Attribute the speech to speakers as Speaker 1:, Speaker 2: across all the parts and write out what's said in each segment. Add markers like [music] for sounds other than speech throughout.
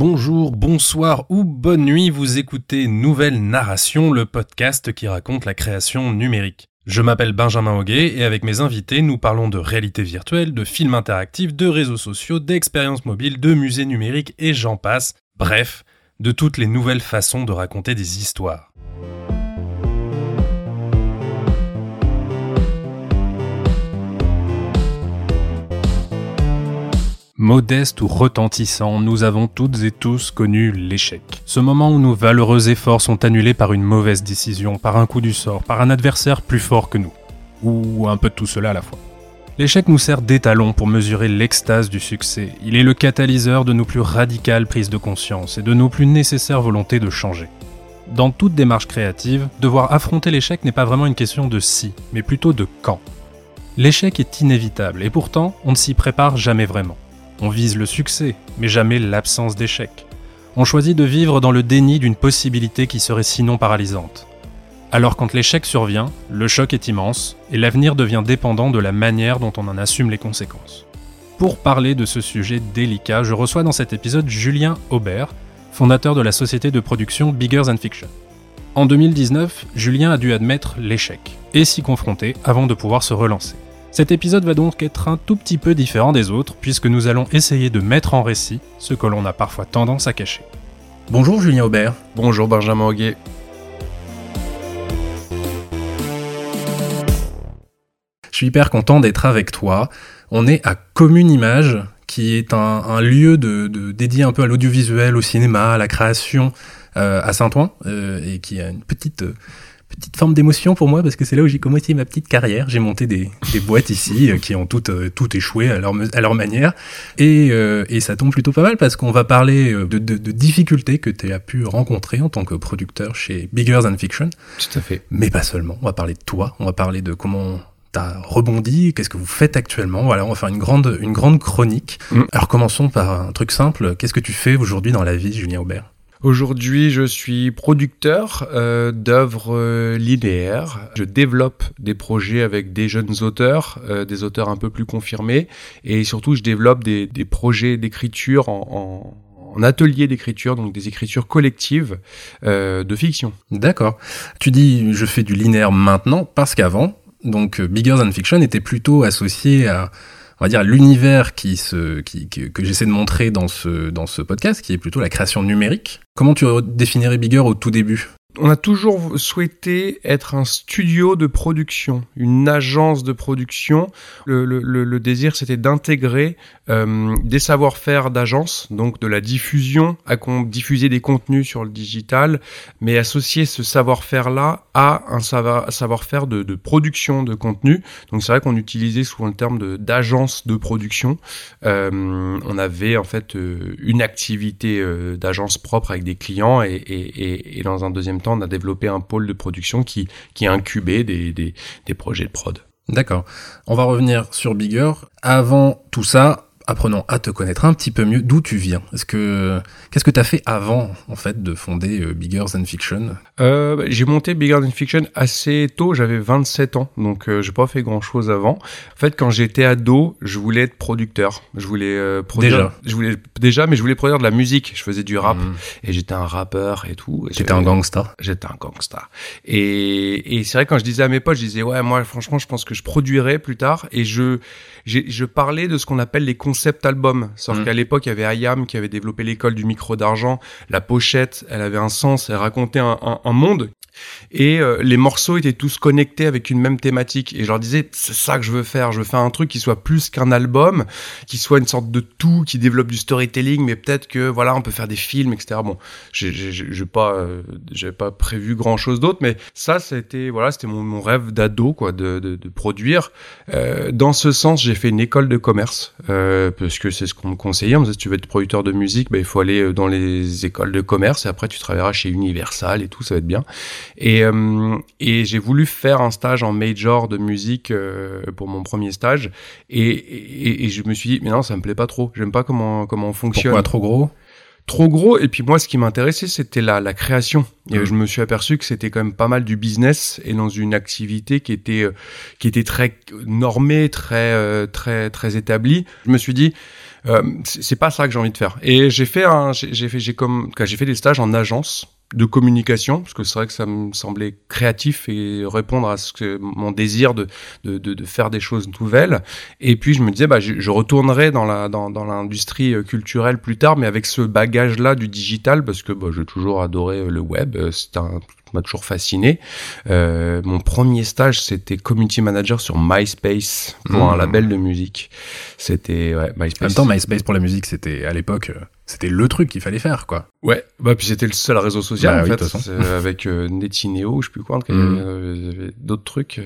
Speaker 1: Bonjour, bonsoir ou bonne nuit, vous écoutez Nouvelle Narration, le podcast qui raconte la création numérique. Je m'appelle Benjamin Hoguet et avec mes invités, nous parlons de réalité virtuelle, de films interactifs, de réseaux sociaux, d'expériences mobiles, de musées numériques et j'en passe. Bref, de toutes les nouvelles façons de raconter des histoires. Modeste ou retentissant, nous avons toutes et tous connu l'échec. Ce moment où nos valeureux efforts sont annulés par une mauvaise décision, par un coup du sort, par un adversaire plus fort que nous. Ou un peu de tout cela à la fois. L'échec nous sert d'étalon pour mesurer l'extase du succès. Il est le catalyseur de nos plus radicales prises de conscience et de nos plus nécessaires volontés de changer. Dans toute démarche créative, devoir affronter l'échec n'est pas vraiment une question de si, mais plutôt de quand. L'échec est inévitable et pourtant on ne s'y prépare jamais vraiment. On vise le succès, mais jamais l'absence d'échec. On choisit de vivre dans le déni d'une possibilité qui serait sinon paralysante. Alors quand l'échec survient, le choc est immense et l'avenir devient dépendant de la manière dont on en assume les conséquences. Pour parler de ce sujet délicat, je reçois dans cet épisode Julien Aubert, fondateur de la société de production Bigger Than Fiction. En 2019, Julien a dû admettre l'échec et s'y confronter avant de pouvoir se relancer. Cet épisode va donc être un tout petit peu différent des autres, puisque nous allons essayer de mettre en récit ce que l'on a parfois tendance à cacher. Bonjour Julien Aubert.
Speaker 2: Bonjour Benjamin Auguet.
Speaker 1: Je suis hyper content d'être avec toi. On est à Commune Image, qui est un, lieu de, dédié un peu à l'audiovisuel, au cinéma, à la création euh, à Saint-Ouen, euh, et qui a une petite petite forme d'émotion pour moi parce que c'est là où j'ai commencé ma petite carrière. J'ai monté des, des boîtes ici euh, qui ont toutes euh, tout échoué à leur, à leur manière et, euh, et ça tombe plutôt pas mal parce qu'on va parler de, de, de difficultés que tu as pu rencontrer en tant que producteur chez Bigger Than Fiction.
Speaker 2: Tout à fait.
Speaker 1: Mais pas seulement. On va parler de toi. On va parler de comment t'as rebondi, qu'est-ce que vous faites actuellement. Voilà, on va faire une grande, une grande chronique. Mm. Alors commençons par un truc simple. Qu'est-ce que tu fais aujourd'hui dans la vie, Julien Aubert?
Speaker 2: Aujourd'hui, je suis producteur euh, d'œuvres euh, linéaires. Je développe des projets avec des jeunes auteurs, euh, des auteurs un peu plus confirmés, et surtout, je développe des, des projets d'écriture en, en, en, atelier d'écriture, donc des écritures collectives euh, de fiction.
Speaker 1: D'accord. Tu dis je fais du linéaire maintenant parce qu'avant, donc Bigger Than Fiction était plutôt associé à on va dire l'univers qui se qui, que j'essaie de montrer dans ce dans ce podcast qui est plutôt la création numérique. Comment tu définirais Bigger au tout début?
Speaker 2: On a toujours souhaité être un studio de production, une agence de production. Le, le, le désir, c'était d'intégrer euh, des savoir-faire d'agence, donc de la diffusion, à diffuser des contenus sur le digital, mais associer ce savoir-faire-là à un savoir-faire de, de, production de contenu. Donc c'est vrai qu'on utilisait souvent le terme d'agence de, production. Euh, on avait en fait euh, une activité euh, d'agence propre avec des clients et, et, et, dans un deuxième temps, on a développé un pôle de production qui, qui des, des projets de prod.
Speaker 1: D'accord. On va revenir sur Bigger. Avant tout ça, apprenons à te connaître un petit peu mieux. D'où tu viens Est-ce que qu'est-ce que tu as fait avant en fait de fonder euh, Bigger Than Fiction?
Speaker 2: Euh, bah, J'ai monté Bigger Than Fiction assez tôt. J'avais 27 ans, donc euh, j'ai pas fait grand chose avant. En fait, quand j'étais ado, je voulais être producteur. Je voulais euh, produire.
Speaker 1: Déjà?
Speaker 2: Je voulais déjà, mais je voulais produire de la musique. Je faisais du rap mmh. et j'étais un rappeur et tout.
Speaker 1: J'étais un gangsta?
Speaker 2: J'étais un gangsta. Et, et c'est vrai quand je disais à mes potes, je disais ouais moi franchement je pense que je produirais plus tard et je je parlais de ce qu'on appelle les concept album. Sauf mmh. qu'à l'époque, il y avait Ayam qui avait développé l'école du micro d'argent. La pochette, elle avait un sens, elle racontait un, un, un monde et euh, les morceaux étaient tous connectés avec une même thématique. Et je leur disais c'est ça que je veux faire. Je veux faire un truc qui soit plus qu'un album qui soit une sorte de tout qui développe du storytelling mais peut-être que voilà on peut faire des films etc bon j'ai pas euh, j'avais pas prévu grand chose d'autre mais ça c'était voilà c'était mon, mon, rêve d'ado quoi de, de, de produire. Euh, dans ce sens j'ai fait une école de commerce euh, parce que c'est ce qu'on me conseillait. On me disait si tu veux être producteur de musique bah, il faut aller euh, dans les écoles de commerce et après tu travailleras chez Universal et tout ça va être bien et, euh, et j'ai voulu faire un stage en major de musique euh, pour mon premier stage. Et, et, et, je me suis dit, mais non, ça me plaît pas trop. J'aime pas comment, comment on fonctionne.
Speaker 1: Pourquoi trop gros?
Speaker 2: Trop gros. Et puis moi, ce qui m'intéressait, c'était la, la création. Et mmh. je me suis aperçu que c'était quand même pas mal du business et dans une activité qui était, qui était très normée, très, très, très établie. Je me suis dit, Euh, c'est pas ça que j'ai envie de faire. Et j'ai fait un, j'ai fait, j'ai comme, j'ai fait des stages en agence de communication parce que c'est vrai que ça me semblait créatif et répondre à ce que mon désir de, de, de, de faire des choses nouvelles. Et puis je me disais bah je, je retournerai dans la dans, dans l'industrie euh, culturelle plus tard mais avec ce bagage là du digital parce que bah, j'ai toujours adoré le web c'est un m'a toujours fasciné. Euh, mon premier stage, c'était community manager sur MySpace pour un mmh. label de musique. C'était ouais,
Speaker 1: MySpace. En même temps, MySpace pour la musique, c'était à l'époque, euh, c'était le truc qu'il fallait faire, quoi.
Speaker 2: Ouais, bah puis c'était le seul réseau social bah en fait, euh, avec euh, Netineo, je sais plus quoi, il y avait, mmh. d'autres trucs,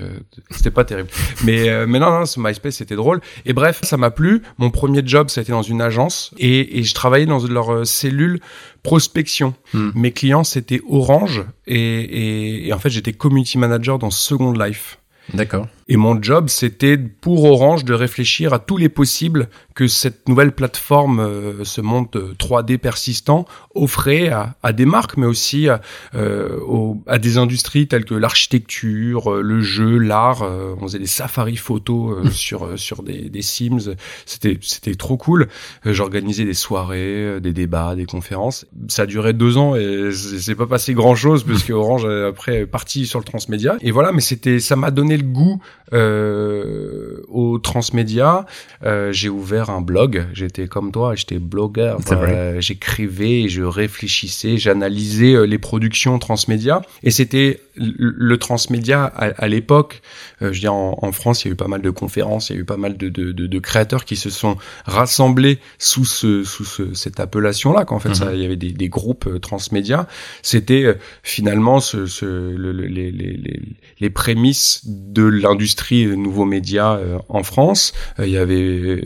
Speaker 2: c'était pas terrible. mais mais non, non, ce MySpace c'était drôle. Et bref, ça m'a plu. Mon premier job, ça a été dans une agence et, et je travaillais dans leur cellule prospection. Hmm. Mes clients, c'était Orange et, et, et, en fait, j'étais community manager dans Second Life.
Speaker 1: D'accord.
Speaker 2: Et mon job, c'était pour Orange de réfléchir à tous les possibles que cette nouvelle plateforme, euh, ce monde 3D persistant, offrait à, à, des marques, mais aussi à, euh, à des industries telles que l'architecture, euh, le jeu, l'art. on faisait des safaris photos [laughs] sur sur des, des Sims. C'était c'était trop cool. J'organisais des soirées, des débats, des conférences. Ça a duré deux ans et c'est pas passé grand chose parce que Orange après est parti sur le transmédia. Et voilà, mais c'était ça m'a donné le goût euh, au transmédia. Euh, j'ai ouvert un blog. J'étais comme toi, j'étais blogueur. Euh, J'écrivais, je réfléchissais, j'analysais euh, les productions transmédia. Et c'était le transmédia à, l'époque. Euh, je veux dire, en, France, il y a eu pas mal de conférences, il y a eu pas mal de, de, de, de créateurs qui se sont rassemblés sous ce, sous ce, cette appellation-là. Qu'en fait, ça, mhm. il y avait des, des groupes transmédia. C'était finalement ce, ce, le, les, les, les prémices de l'industrie nouveaux médias euh, en France. Euh, il y avait euh,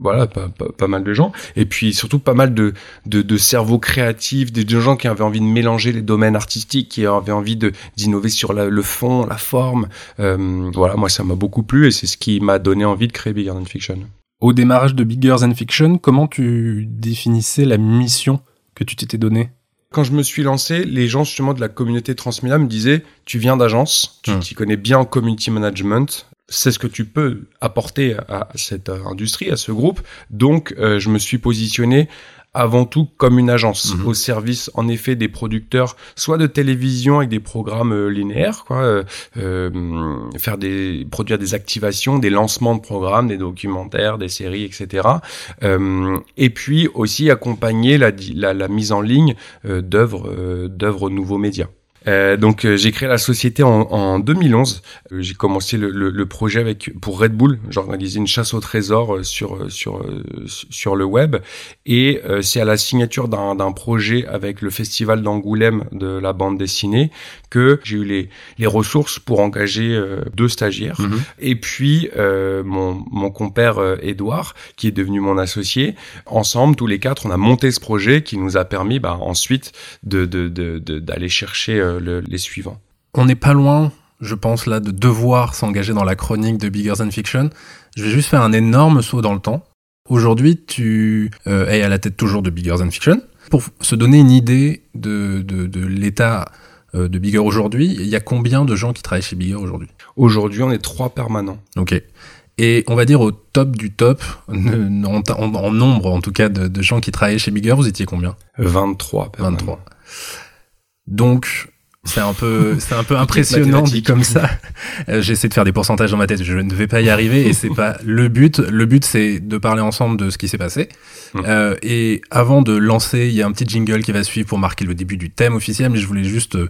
Speaker 2: voilà pas, pas, mal de gens et puis surtout pas mal de, de, de cerveaux créatifs, des de gens qui avaient envie de mélanger les domaines artistiques, qui avaient envie de d'innover sur le fond, la forme. voilà, moi ça m'a beaucoup plu et c'est ce qui m'a donné envie de créer Bigger Than Fiction.
Speaker 1: Au démarrage de Bigger Than Fiction, comment tu définissais la mission que tu t'étais donnée?
Speaker 2: Quand je me suis lancé, les gens justement de la communauté Transmedia me disaient tu viens d'agence, tu hum. t'y connais bien en community management, c'est ce que tu peux apporter à cette industrie, à ce groupe. Donc, euh, je me suis positionné avant tout comme une agence mhm. au service en effet des producteurs soit de télévision avec des programmes euh, linéaires quoi euh, euh, faire des produire des activations des lancements de programmes des documentaires des séries etc euh, et puis aussi accompagner la, la, la mise en ligne euh, d'œuvres d'œuvres nouveaux médias euh, donc euh, j'ai créé la société en, en 2011. Euh, j'ai commencé le, le, le, projet avec pour Red Bull. J'ai organisé une chasse au trésor sur sur sur le web et c'est à la signature d'un projet avec le festival d'Angoulême de la bande dessinée que j'ai eu les les ressources pour engager deux stagiaires mhm. et puis mon mon compère Edouard qui est devenu mon associé. Ensemble tous les quatre on a monté ce projet qui nous a permis bah, ensuite de d'aller de, de, chercher les suivants.
Speaker 1: On n'est pas loin, je pense là, de devoir s'engager dans la chronique de Bigger Than Fiction. Je vais juste faire un énorme saut dans le temps. Aujourd'hui, tu euh, es à la tête toujours de Bigger Than Fiction. Pour se donner une idée de, de, l'état euh, de Bigger aujourd'hui, il y a combien de gens qui travaillent chez Bigger aujourd'hui?
Speaker 2: Aujourd'hui, on est trois permanents.
Speaker 1: Ok. Et on va dire au top du top, en, nombre en tout cas de, de, gens qui travaillaient chez Bigger, vous étiez combien?
Speaker 2: 23 permanents. 23.
Speaker 1: Donc, c'est un peu, c'est un peu impressionnant dit comme ça. Euh, j'essaie de faire des pourcentages dans ma tête, je ne vais pas y arriver et c'est pas [laughs] le but. Le but, c'est de parler ensemble de ce qui s'est passé. Mmh. Euh, et avant de lancer, il y a un petit jingle qui va suivre pour marquer le début du thème officiel, mais je voulais juste euh,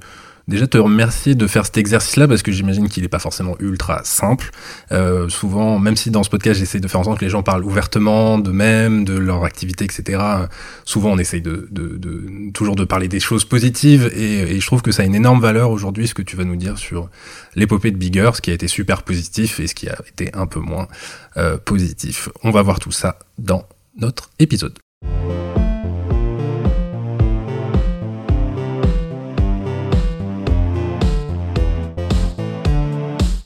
Speaker 1: déjà te remercier de faire cet exercice-là parce que j'imagine qu'il n'est pas forcément ultra simple. Euh, souvent, même si dans ce podcast j'essaie de faire en sorte que les gens parlent ouvertement d'eux-mêmes, de leur activité, etc. Souvent, on essaye de, toujours de parler des choses positives et, et, je trouve que ça a une énorme valeur aujourd'hui ce que tu vas nous dire sur l'épopée de Bigger, ce qui a été super positif et ce qui a été un peu moins euh, positif. On va voir tout ça dans notre épisode.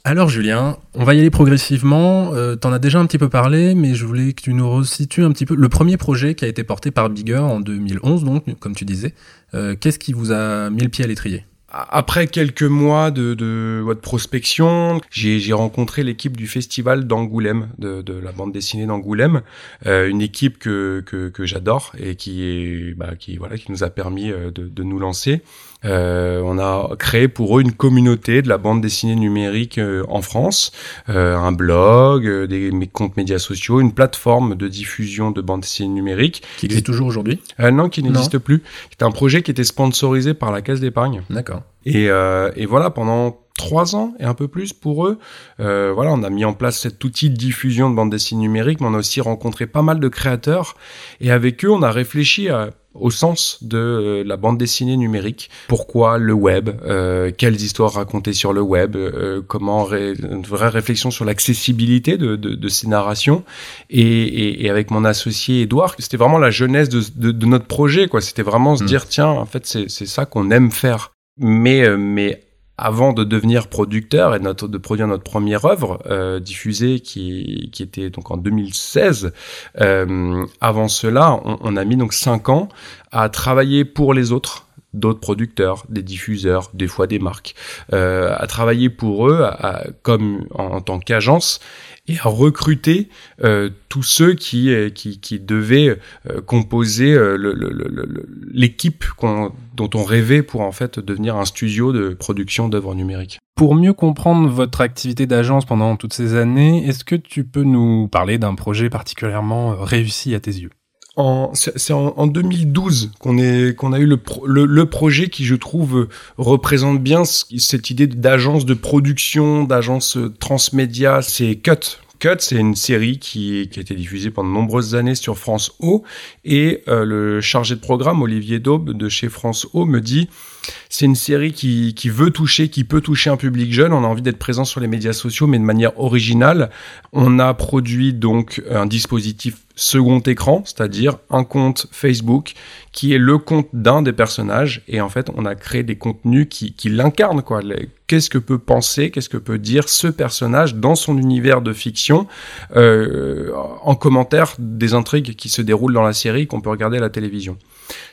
Speaker 1: Alors Julien, on va y aller progressivement. Euh, T'en as déjà un petit peu parlé, mais je voulais que tu nous resitues un petit peu le premier projet qui a été porté par Bigger en 2011, donc comme tu disais. Euh, Qu'est-ce qui vous a mis le pied à l'étrier?
Speaker 2: Après quelques mois de, de, de prospection, j'ai rencontré l'équipe du festival d'Angoulême, de, de, la bande dessinée d'Angoulême, euh, une équipe que, que, que j'adore et qui est bah, qui voilà qui nous a permis euh, de, de nous lancer. Euh, on a créé pour eux une communauté de la bande dessinée numérique euh, en France, euh, un blog, euh, des comptes médias sociaux, une plateforme de diffusion de bande dessinée numérique.
Speaker 1: Qui existe toujours aujourd'hui?
Speaker 2: Non, qui n'existe plus. C'est un projet qui était sponsorisé par la Caisse d'épargne.
Speaker 1: D'accord.
Speaker 2: Et, et voilà, pendant trois ans et un peu plus pour eux. Euh, voilà, on a mis en place cet outil de diffusion de bande dessinée numérique, mais on a aussi rencontré pas mal de créateurs et avec eux, on a réfléchi à, au sens de euh, la bande dessinée numérique. Pourquoi le web euh, Quelles histoires raconter sur le web euh, Comment ré une vraie réflexion sur l'accessibilité de, de, de, ces narrations et, et, et, avec mon associé Edouard, c'était vraiment la jeunesse de, de, de notre projet. quoi. C'était vraiment se mmh. dire tiens, en fait, c'est ça qu'on aime faire. Mais euh, mais avant de devenir producteur et de produire notre première œuvre euh, diffusée qui, qui était donc en 2016. Euh, avant cela, on, on, a mis donc cinq ans à travailler pour les autres d'autres producteurs, des diffuseurs, des fois des marques, euh, à travailler pour eux à, comme en, en tant qu'agence et à recruter euh, tous ceux qui, euh, qui, devaient euh, composer l'équipe dont on rêvait pour en fait devenir un studio de production d'œuvres numériques.
Speaker 3: Pour mieux comprendre votre activité d'agence pendant toutes ces années, est-ce que tu peux nous parler d'un projet particulièrement réussi à tes yeux?
Speaker 2: C'est en, en, 2012 qu'on est qu'on a eu le, le, le, projet qui je trouve représente bien cette idée d'agence de production, d'agence transmédia, c'est Cut Cut, c'est une série qui, a été diffusée pendant de nombreuses années sur France O. Et euh, le chargé de programme, Olivier Daube, de chez France O, me dit c'est une série qui, qui veut toucher, qui peut toucher un public jeune. On a envie d'être présent sur les médias sociaux, mais de manière originale. On a produit donc un dispositif second écran, c'est-à-dire un compte Facebook qui est le compte d'un des personnages. Et en fait, on a créé des contenus qui, qui l'incarnent, quoi. Qu'est-ce que peut penser, qu'est-ce que peut dire ce personnage dans son univers de fiction, euh, en commentaire des intrigues qui se déroulent dans la série qu'on peut regarder à la télévision.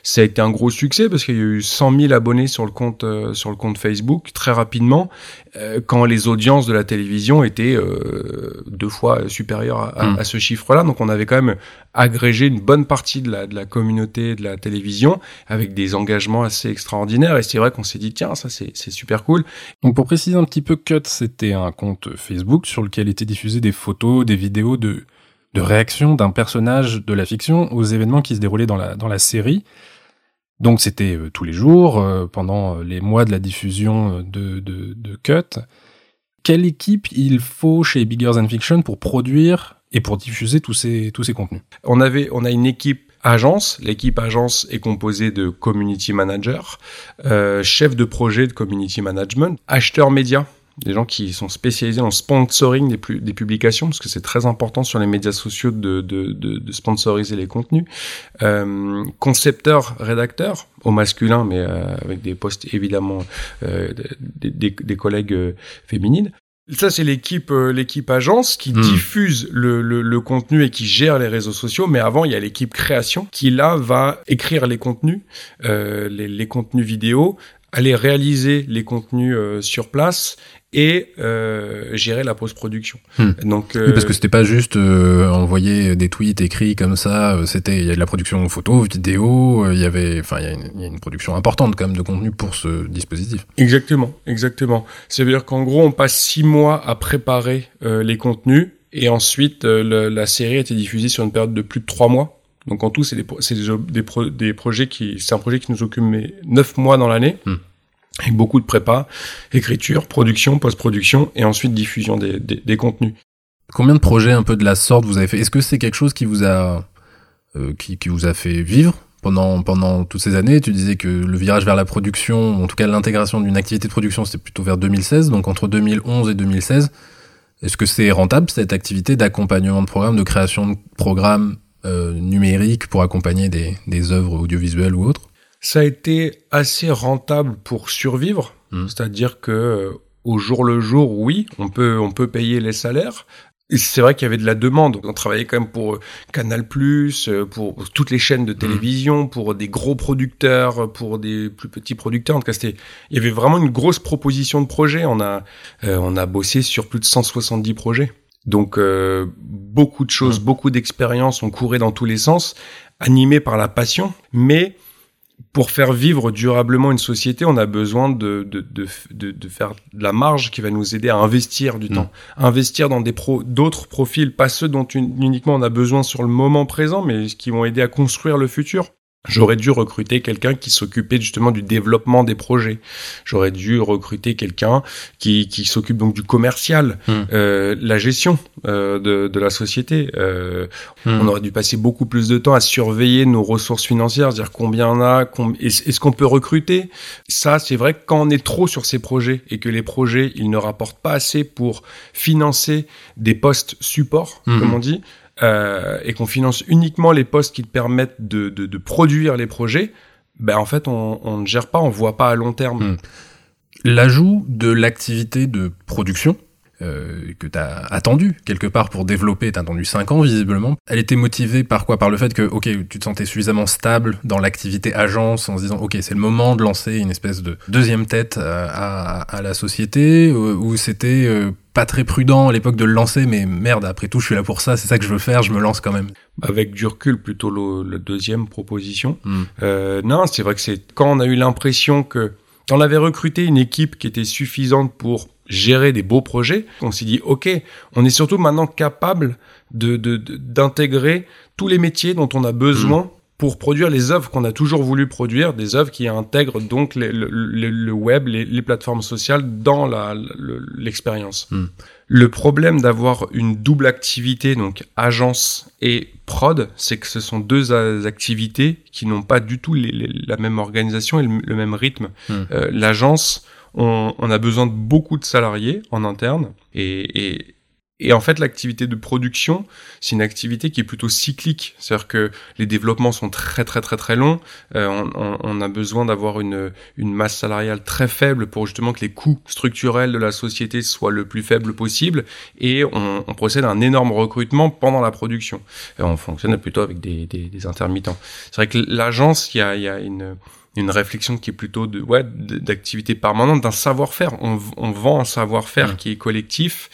Speaker 2: Ça a été un gros succès parce qu'il y a eu 100 000 abonnés sur le compte euh, sur le compte Facebook très rapidement, euh, quand les audiences de la télévision étaient euh, deux fois supérieures à, mmh. à, ce chiffre-là. Donc on avait quand même agrégé une bonne partie de la de la communauté de la télévision avec des engagements assez extraordinaires. Et c'est vrai qu'on s'est dit tiens ça c'est c'est super cool.
Speaker 3: Donc pour préciser un petit peu, Cut c'était un compte Facebook sur lequel étaient diffusées des photos, des vidéos de de réaction d'un personnage de la fiction aux événements qui se déroulaient dans la, série. Donc c'était euh, tous les jours, euh, pendant les mois de la diffusion de Cut. Quelle équipe il faut chez Bigger Than Fiction pour produire et pour diffuser tous ces, tous ces contenus?
Speaker 2: On avait, on a une équipe agence. L'équipe agence est composée de community manager, euh, chef de projet de community management, acheteur média des gens qui sont spécialisés en sponsoring des, des publications, parce que c'est très important sur les médias sociaux de, de, de, de sponsoriser les contenus. Euh, concepteur, rédacteur, au masculin, mais euh, avec des postes évidemment euh, des, des, des, collègues euh, féminines. Ça, c'est l'équipe euh, l'équipe agence qui mmh. diffuse le, le, le, contenu et qui gère les réseaux sociaux. Mais avant, il y a l'équipe création qui, là, va écrire les contenus, euh, les, les, contenus vidéo, aller réaliser les contenus euh, sur place et euh, gérer la post-production.
Speaker 1: Hmm. Donc euh, oui, parce que c'était pas juste euh, envoyer des tweets écrits comme ça, euh, c'était il y a de la production photo, vidéo, euh, il y avait enfin il y, y, a une production importante quand même de contenu pour ce dispositif.
Speaker 2: Exactement, exactement. Ça veut dire qu'en gros on passe six mois à préparer les contenus et ensuite le, la série a été diffusée sur une période de plus de trois mois. Donc en tout, c'est des, des, des, pro, des, projets qui, c'est un projet qui nous occupe neuf mois dans l'année. Hmm avec beaucoup de prépa, écriture, production, post-production et ensuite diffusion des, contenus.
Speaker 1: Combien de projets un peu de la sorte vous avez fait? Est-ce que c'est quelque chose qui vous a euh, qui, qui, vous a fait vivre pendant pendant toutes ces années? Tu disais que le virage vers la production, en tout cas l'intégration d'une activité de production, c'était plutôt vers 2016, donc entre 2011 et 2016. Est-ce que c'est rentable cette activité d'accompagnement de programmes, de création de programmes euh, numériques pour accompagner des, des œuvres audiovisuelles ou autres
Speaker 2: ça a été assez rentable pour survivre, mmh. c'est-à-dire que euh, au jour le jour, oui, on peut on peut payer les salaires. c'est vrai qu'il y avait de la demande. On travaillait quand même pour euh, Canal+, pour toutes les chaînes de mmh. télévision, pour des gros producteurs, pour des plus petits producteurs. En tout cas, c'était, il y avait vraiment une grosse proposition de projet. On a, euh, on a bossé sur plus de 170 projets. Donc beaucoup de choses, beaucoup d'expériences, on courait dans tous les sens, animé par la passion, mais pour faire vivre durablement une société, on a besoin de, de, de, de, faire de la marge qui va nous aider à investir du mm. temps, investir dans des pro, d'autres profils, pas ceux dont uniquement on a besoin sur le moment présent, mais qui vont aider à construire le futur. J'aurais dû recruter quelqu'un qui s'occupait justement du développement des projets. J'aurais dû recruter quelqu'un qui, qui s'occupe donc du commercial, hmm. euh, la gestion euh, de, de, la société. Euh, hmm. On aurait dû passer beaucoup plus de temps à surveiller nos ressources financières, dire combien on a, est-ce qu'on peut recruter? Ça, c'est vrai que quand on est trop sur ces projets et que les projets, ils ne rapportent pas assez pour financer des postes support, hmm. comme on dit, euh, et qu'on finance uniquement les postes qui permettent de, de, de, produire les projets, ben en fait on, on, ne gère pas, on voit pas à long terme. Hmm.
Speaker 1: L'ajout de l'activité de production euh, que tu as attendu quelque part pour développer, tu as attendu 5 ans visiblement. Elle était motivée par quoi? Par le fait que, ok, tu te sentais suffisamment stable dans l'activité agence en se disant, ok, c'est le moment de lancer une espèce de deuxième tête euh, à, à, la société, euh, ou c'était pas très prudent à l'époque de le lancer, mais merde, après tout, je suis là pour ça, c'est ça que je veux faire, je me lance quand même.
Speaker 2: Avec du recul, plutôt la deuxième proposition. Hmm. Euh, non, c'est vrai que c'est quand on a eu l'impression que on avait recruté une équipe qui était suffisante pour gérer des beaux projets, on s'est dit, OK, on est surtout maintenant capable de, d'intégrer tous les métiers dont on a besoin mm. pour produire les œuvres qu'on a toujours voulu produire, des œuvres qui intègrent donc le, web, les, plateformes sociales dans la, l'expérience. Mm. Le problème d'avoir une double activité, donc agence et prod, c'est que ce sont deux activités qui n'ont pas du tout la même organisation et le, même rythme. Mm. Euh, l'agence, on, a besoin de beaucoup de salariés en interne et, et, en fait, l'activité de production, c'est une activité qui est plutôt cyclique. C'est-à-dire que les développements sont très très très très longs. Euh, on, a besoin d'avoir une, une masse salariale très faible pour justement que les coûts structurels de la société soient le plus faibles possible. Et on, procède à un énorme recrutement pendant la production. on fonctionne plutôt avec des, des, intermittents. C'est vrai que l'agence, il y a, y a une une réflexion qui est plutôt de ouais d'activité permanente d'un savoir-faire. On, on, vend un savoir-faire qui est collectif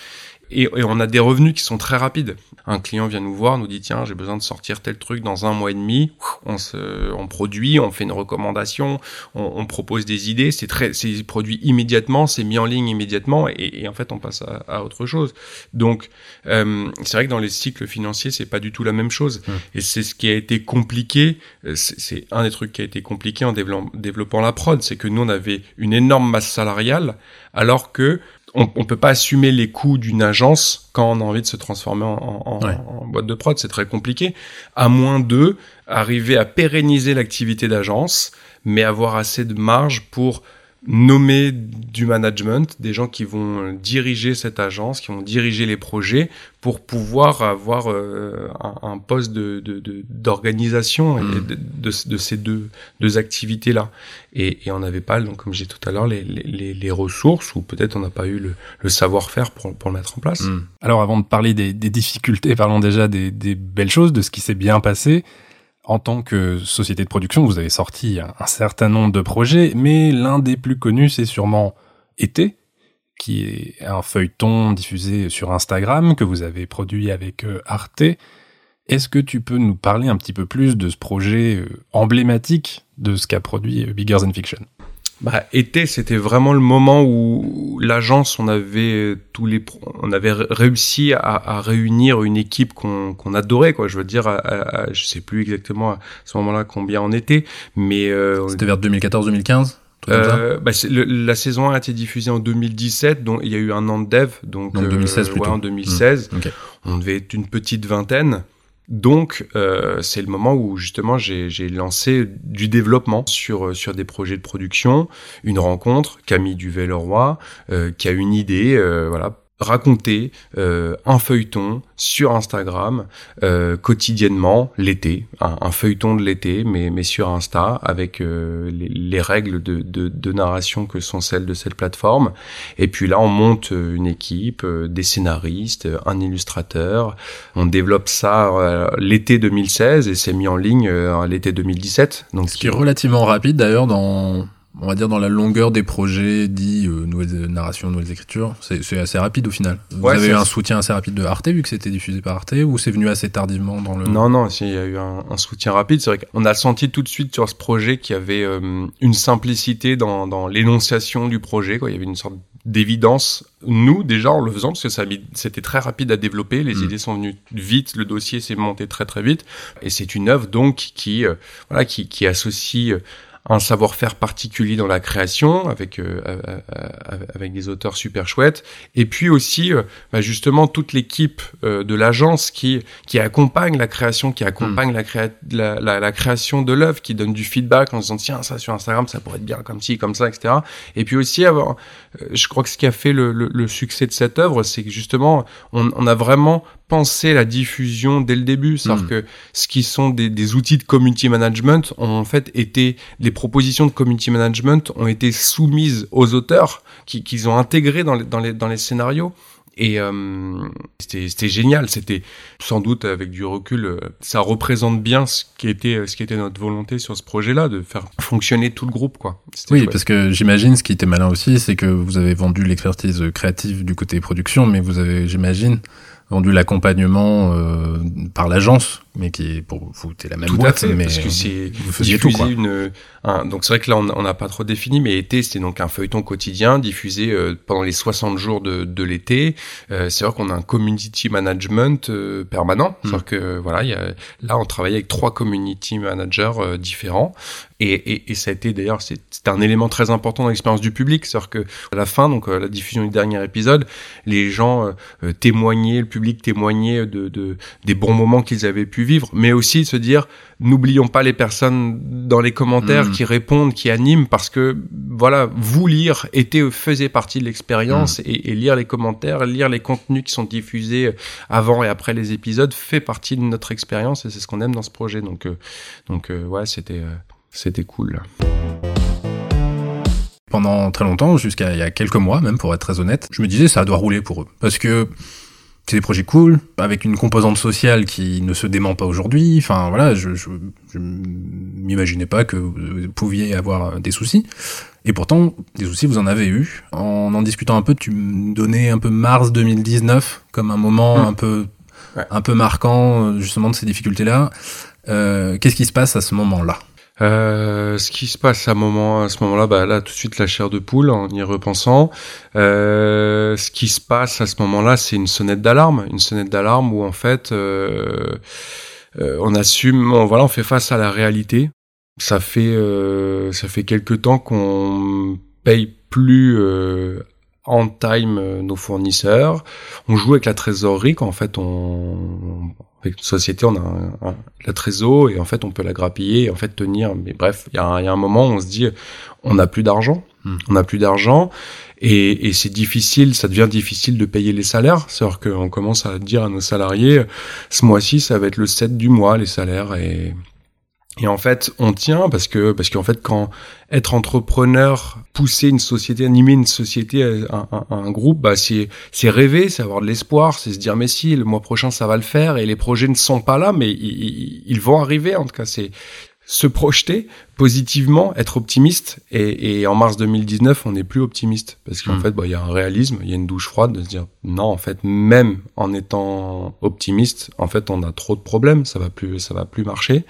Speaker 2: et, on a des revenus qui sont très rapides. Un client vient nous voir, nous dit tiens j'ai besoin de sortir tel truc dans un mois et demi. On se, on produit, on fait une recommandation, on, on propose des idées. C'est très, c'est produit immédiatement, c'est mis en ligne immédiatement et, et en fait on passe à, à autre chose. Donc euh, c'est vrai que dans les cycles financiers c'est pas du tout la même chose. Et c'est ce qui a été compliqué. C'est un des trucs qui a été compliqué en développant la prod, c'est que nous on avait une énorme masse salariale alors que on, on peut pas assumer les coûts d'une agence quand on a envie de se transformer en, boîte de prod, c'est très compliqué. À moins de arriver à pérenniser l'activité d'agence, mais avoir assez de marge pour nommer du management, des gens qui vont diriger cette agence, qui vont diriger les projets pour pouvoir avoir euh, un, poste de, d'organisation de, mm. de, de, ces deux, deux activités-là. Et, et on n'avait pas, donc, comme j'ai tout à l'heure, les, les, les, ressources ou peut-être on n'a pas eu le, le savoir-faire pour, pour le mettre en place. Mm.
Speaker 3: Alors avant de parler des, des difficultés, parlons déjà des, des belles choses, de ce qui s'est bien passé en tant que société de production, vous avez sorti un, certain nombre de projets, mais l'un des plus connus, c'est sûrement Été, qui est un feuilleton diffusé sur Instagram que vous avez produit avec euh, Arte. Est-ce que tu peux nous parler un petit peu plus de ce projet euh, emblématique de ce qu'a produit euh, Bigger Than Fiction?
Speaker 2: Bah, été, c'était vraiment le moment où l'agence, on avait tous les, on avait réussi à, à réunir une équipe qu'on qu'on adorait, quoi. Je veux dire, à, je sais plus exactement à ce moment-là combien on était, mais
Speaker 1: euh, c'était vers 2014-2015.
Speaker 2: Euh, bah, la saison 1 a été diffusée en 2017, donc il y a eu un an de dev, donc,
Speaker 1: donc 2016
Speaker 2: euh,
Speaker 1: plutôt.
Speaker 2: Ouais, en 2016. Mmh. On devait être une petite vingtaine. Donc, euh, c'est le moment où justement j'ai lancé du développement sur euh, sur des projets de production, une rencontre, Camille Duvet-Leroy, euh, qui a une idée, euh, voilà, raconter euh, un feuilleton sur Instagram euh, quotidiennement l'été, un, feuilleton de l'été, mais, mais sur Insta avec euh, les, règles de, de, de, narration que sont celles de cette plateforme. Et puis là, on monte une équipe, des scénaristes, un illustrateur. On développe ça l'été 2016 et c'est mis en ligne l'été 2017.
Speaker 1: Donc ce qui est relativement rapide d'ailleurs dans on va dire dans la longueur des projets dits euh, nouvelles narrations, nouvelles écritures, c'est assez rapide au final. Vous avez eu un soutien assez rapide de Arte vu que c'était diffusé par Arte ou c'est venu assez tardivement dans le
Speaker 2: Non non, il y a eu un, soutien rapide, c'est vrai qu'on a senti tout de suite sur ce projet qu'il y avait euh, une simplicité dans, dans l'énonciation du projet quoi, il y avait une sorte d'évidence nous déjà en le faisant parce que ça c'était très rapide à développer les mm. idées sont venues vite le dossier s'est monté très très vite et c'est une œuvre donc qui euh, voilà qui, qui associe un savoir-faire particulier dans la création avec euh, euh, euh, avec des auteurs super chouettes et puis aussi bah, justement toute l'équipe de l'agence qui qui accompagne la création qui accompagne hmm. la, la, la, création de l'œuvre qui donne du feedback en disant tiens ça sur Instagram ça pourrait être bien comme ci comme ça etc et puis aussi avoir je crois que ce qui a fait le, le, succès de cette œuvre c'est que justement on, on a vraiment penser la diffusion dès le début. C'est-à-dire hmm. que ce qui sont des, des, outils de community management ont en fait été, les propositions de community management ont été soumises aux auteurs qu'ils ont intégrées dans les, dans les, dans les scénarios. Et euh, c'était génial. C'était sans doute avec du recul, euh, ça représente bien ce qui était ce qui était notre volonté sur ce projet-là, de faire fonctionner tout le groupe, quoi.
Speaker 1: Oui, parce que j'imagine ce qui était malin aussi, c'est que vous avez vendu l'expertise créative du côté production, mais vous avez, j'imagine, vendu l'accompagnement euh, par l'agence, mais qui est pour vous, t'es la même boîte, mais
Speaker 2: parce que c'est vous faisiez tout quoi. Une, un, donc c'est vrai que là on n'a pas trop défini, mais été c'était donc un feuilleton quotidien diffusé euh, pendant les 60 jours de, de l'été. Euh, c'est vrai qu'on a un community management euh, permanent, hmm. c'est-à-dire que voilà, y a, là on travaillait avec trois community managers euh, différents et, et, et, ça a été d'ailleurs, c'est un élément très important dans l'expérience du public, c'est-à-dire que à la fin, donc euh, la diffusion du dernier épisode, les gens euh, témoignaient, le public témoignait de, de des bons moments qu'ils avaient pu vivre, mais aussi se dire, n'oublions pas les personnes dans les commentaires mmh. qui répondent, qui animent, parce que voilà, vous lire était faisait partie de l'expérience mmh. et, et, lire les commentaires, lire les contenus qui sont diffusés avant et après les épisodes fait partie de notre expérience et c'est ce qu'on aime dans ce projet. Donc, donc ouais, c'était c'était cool.
Speaker 1: Pendant très longtemps, jusqu'à il y a quelques mois même, pour être très honnête, je me disais ça doit rouler pour eux. Parce que c'est des projets cool, avec une composante sociale qui ne se dément pas aujourd'hui. Enfin voilà, je, je, je m'imaginais pas que vous pouviez avoir des soucis. Et pourtant, des soucis, vous en avez eu. En en discutant un peu, tu me donnais un peu mars 2019 comme un moment mmh. un peu un peu marquant justement de ces difficultés-là. Euh, Qu'est-ce qui se passe à ce moment-là?
Speaker 2: Euh, ce qui se passe à, moment, à ce moment-là, bah là tout de suite la chair de poule en y repensant. Euh, ce qui se passe à ce moment-là, c'est une sonnette d'alarme, une sonnette d'alarme où en fait euh, euh on assume, on, voilà, on fait face à la réalité. Ça fait euh, ça fait quelque temps qu'on paye plus en time nos fournisseurs. On joue avec la trésorerie quand en fait on avec une société, on a la trésor et en fait, on peut la grappiller et en fait tenir. Mais bref, il y, a un moment où on se dit, on n'a plus d'argent, hmm. on n'a plus d'argent et, et c'est difficile, ça devient difficile de payer les salaires. C'est-à-dire qu'on commence à dire à nos salariés, ce mois-ci, ça va être le 7 du mois, les salaires et et en fait, on tient parce que parce qu'en fait, quand être entrepreneur, pousser une société, animer une société, un, un, un groupe, bah c'est c'est rêver, c'est avoir de l'espoir, c'est se dire mais si le mois prochain ça va le faire et les projets ne sont pas là, mais ils, ils vont arriver. En tout cas, c'est se projeter positivement, être optimiste. Et, et, en mars 2019, on n'est plus optimiste parce qu'en mmh. fait, bah, il y a un réalisme, il y a une douche froide de se dire non, en fait, même en étant optimiste, en fait, on a trop de problèmes, ça va plus, ça va plus marcher.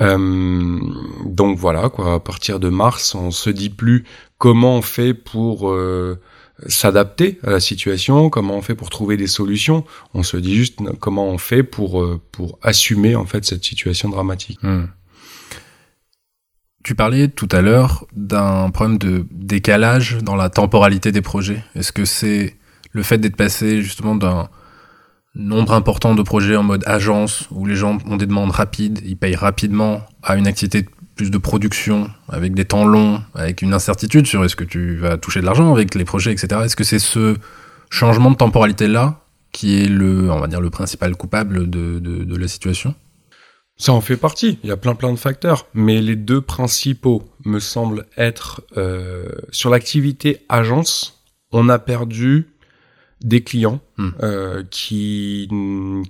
Speaker 2: Euh, donc voilà, quoi. À partir de mars, on se dit plus comment on fait pour euh, s'adapter à la situation, comment on fait pour trouver des solutions. On se dit juste comment on fait pour euh, pour assumer en fait cette situation dramatique. Hmm.
Speaker 1: Tu parlais tout à l'heure d'un problème de décalage dans la temporalité des projets. Est-ce que c'est le fait d'être passé justement d'un nombre important de projets en mode agence où les gens ont des demandes rapides, ils payent rapidement à une activité plus de production avec des temps longs, avec une incertitude sur est-ce que tu vas toucher de l'argent avec les projets, etc. Est-ce que c'est ce changement de temporalité là qui est le, on va dire, le principal coupable de, de, de la situation?
Speaker 2: Ça en fait partie. Il y a plein plein de facteurs, mais les deux principaux me semblent être euh, sur l'activité agence. On a perdu des clients hmm. euh, qui